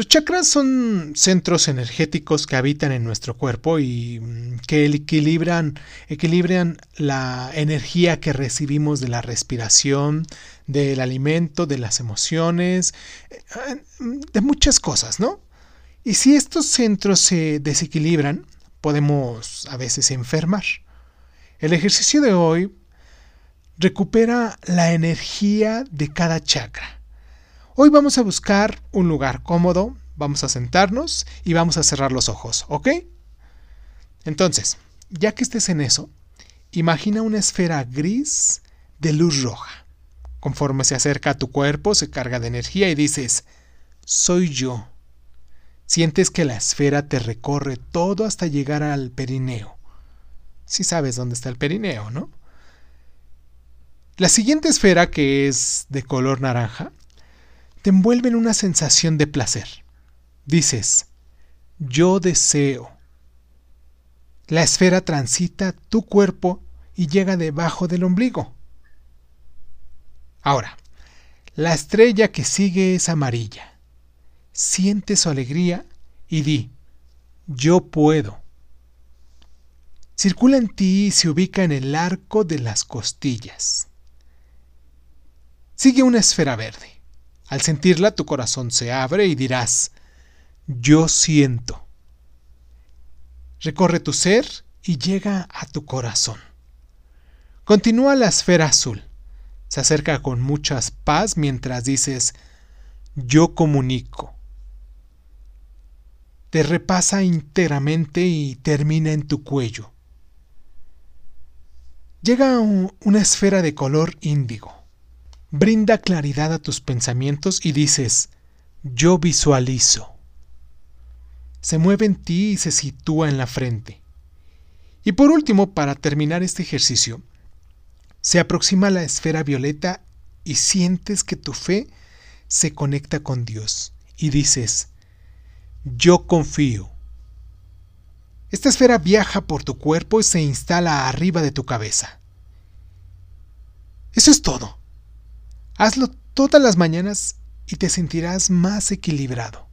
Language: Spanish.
Los chakras son centros energéticos que habitan en nuestro cuerpo y mm, que equilibran, equilibran la energía que recibimos de la respiración, del alimento, de las emociones, eh, de muchas cosas, ¿no? Y si estos centros se desequilibran, podemos a veces enfermar. El ejercicio de hoy recupera la energía de cada chakra Hoy vamos a buscar un lugar cómodo, vamos a sentarnos y vamos a cerrar los ojos, ¿ok? Entonces, ya que estés en eso, imagina una esfera gris de luz roja. Conforme se acerca a tu cuerpo, se carga de energía y dices, soy yo. Sientes que la esfera te recorre todo hasta llegar al perineo. Si sabes dónde está el perineo, ¿no? La siguiente esfera, que es de color naranja, te envuelven una sensación de placer. Dices, yo deseo. La esfera transita tu cuerpo y llega debajo del ombligo. Ahora, la estrella que sigue es amarilla. Siente su alegría y di, yo puedo. Circula en ti y se ubica en el arco de las costillas. Sigue una esfera verde. Al sentirla tu corazón se abre y dirás, yo siento. Recorre tu ser y llega a tu corazón. Continúa la esfera azul. Se acerca con mucha paz mientras dices, yo comunico. Te repasa íntegramente y termina en tu cuello. Llega una esfera de color índigo brinda claridad a tus pensamientos y dices, yo visualizo. Se mueve en ti y se sitúa en la frente. Y por último, para terminar este ejercicio, se aproxima la esfera violeta y sientes que tu fe se conecta con Dios y dices, yo confío. Esta esfera viaja por tu cuerpo y se instala arriba de tu cabeza. Eso es todo. Hazlo todas las mañanas y te sentirás más equilibrado.